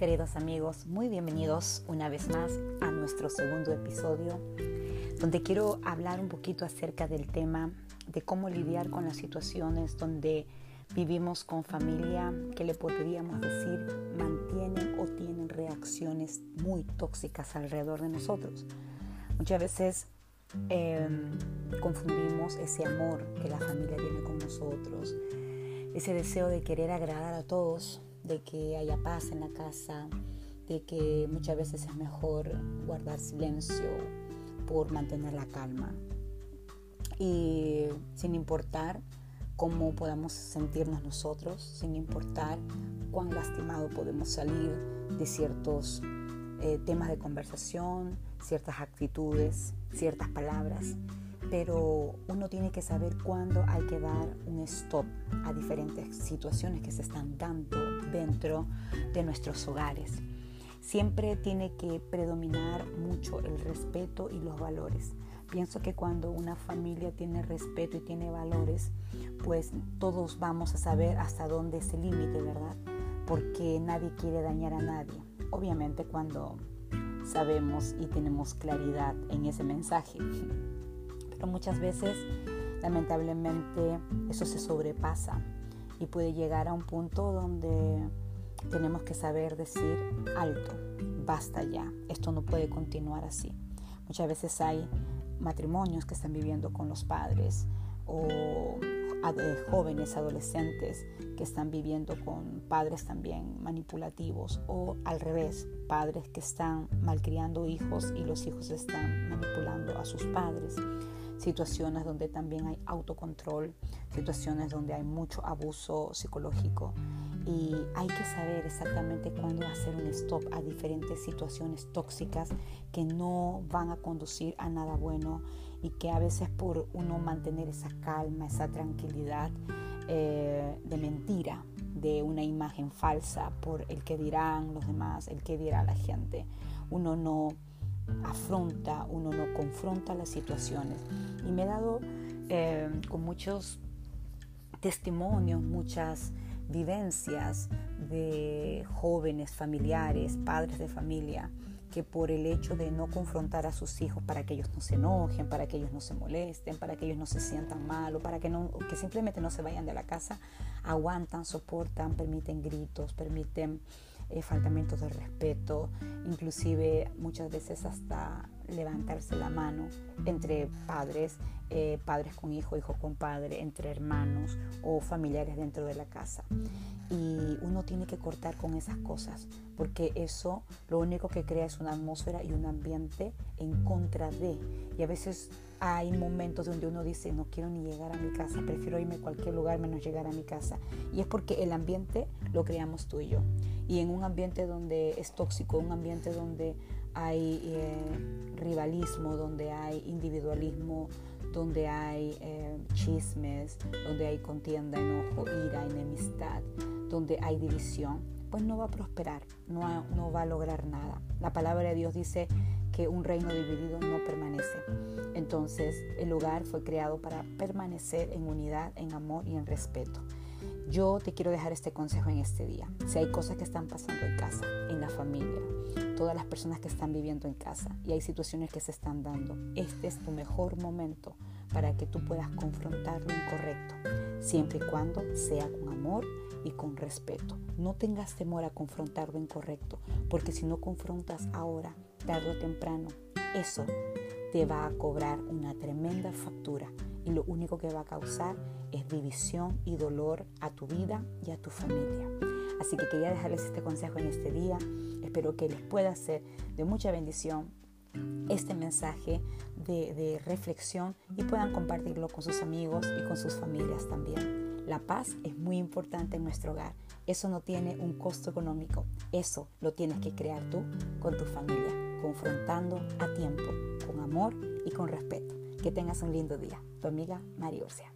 queridos amigos, muy bienvenidos una vez más a nuestro segundo episodio donde quiero hablar un poquito acerca del tema de cómo lidiar con las situaciones donde vivimos con familia que le podríamos decir mantienen o tienen reacciones muy tóxicas alrededor de nosotros. Muchas veces em, confundimos ese amor que la familia tiene con nosotros, ese deseo de querer agradar a todos de que haya paz en la casa, de que muchas veces es mejor guardar silencio por mantener la calma. Y sin importar cómo podamos sentirnos nosotros, sin importar cuán lastimado podemos salir de ciertos eh, temas de conversación, ciertas actitudes, ciertas palabras pero uno tiene que saber cuándo hay que dar un stop a diferentes situaciones que se están dando dentro de nuestros hogares. Siempre tiene que predominar mucho el respeto y los valores. Pienso que cuando una familia tiene respeto y tiene valores, pues todos vamos a saber hasta dónde es el límite, ¿verdad? Porque nadie quiere dañar a nadie. Obviamente cuando sabemos y tenemos claridad en ese mensaje. Pero muchas veces, lamentablemente, eso se sobrepasa y puede llegar a un punto donde tenemos que saber decir alto, basta ya, esto no puede continuar así. Muchas veces hay matrimonios que están viviendo con los padres o jóvenes, adolescentes que están viviendo con padres también manipulativos o al revés, padres que están malcriando hijos y los hijos están manipulando a sus padres situaciones donde también hay autocontrol, situaciones donde hay mucho abuso psicológico. Y hay que saber exactamente cuándo hacer un stop a diferentes situaciones tóxicas que no van a conducir a nada bueno y que a veces por uno mantener esa calma, esa tranquilidad eh, de mentira, de una imagen falsa por el que dirán los demás, el que dirá la gente, uno no afronta, uno no confronta las situaciones. Y me he dado eh, con muchos testimonios, muchas vivencias de jóvenes, familiares, padres de familia, que por el hecho de no confrontar a sus hijos para que ellos no se enojen, para que ellos no se molesten, para que ellos no se sientan mal o para que, no, que simplemente no se vayan de la casa, aguantan, soportan, permiten gritos, permiten eh, faltamientos de respeto, inclusive muchas veces hasta levantarse la mano entre padres, eh, padres con hijo, hijo con padre, entre hermanos o familiares dentro de la casa. Y uno tiene que cortar con esas cosas, porque eso lo único que crea es una atmósfera y un ambiente en contra de. Y a veces hay momentos donde uno dice, no quiero ni llegar a mi casa, prefiero irme a cualquier lugar menos llegar a mi casa. Y es porque el ambiente lo creamos tú y yo. Y en un ambiente donde es tóxico, un ambiente donde hay eh, rivalismo, donde hay individualismo, donde hay eh, chismes, donde hay contienda, enojo, ira, enemistad, donde hay división, pues no va a prosperar, no, no va a lograr nada. La palabra de Dios dice que un reino dividido no permanece. Entonces el hogar fue creado para permanecer en unidad, en amor y en respeto. Yo te quiero dejar este consejo en este día. Si hay cosas que están pasando en casa, en la familia, todas las personas que están viviendo en casa y hay situaciones que se están dando, este es tu mejor momento para que tú puedas confrontar lo incorrecto, siempre y cuando sea con amor y con respeto. No tengas temor a confrontar lo incorrecto, porque si no confrontas ahora, tarde o temprano, eso te va a cobrar una tremenda factura y lo único que va a causar es división y dolor a tu vida y a tu familia. Así que quería dejarles este consejo en este día. Espero que les pueda ser de mucha bendición este mensaje de, de, reflexión y puedan compartirlo con sus amigos y con sus familias también. La paz es muy importante en nuestro hogar. Eso no tiene un costo económico. Eso lo tienes que crear tú con tu familia, confrontando a tiempo, con amor y con respeto. Que tengas un lindo día. Tu amiga María Urcia.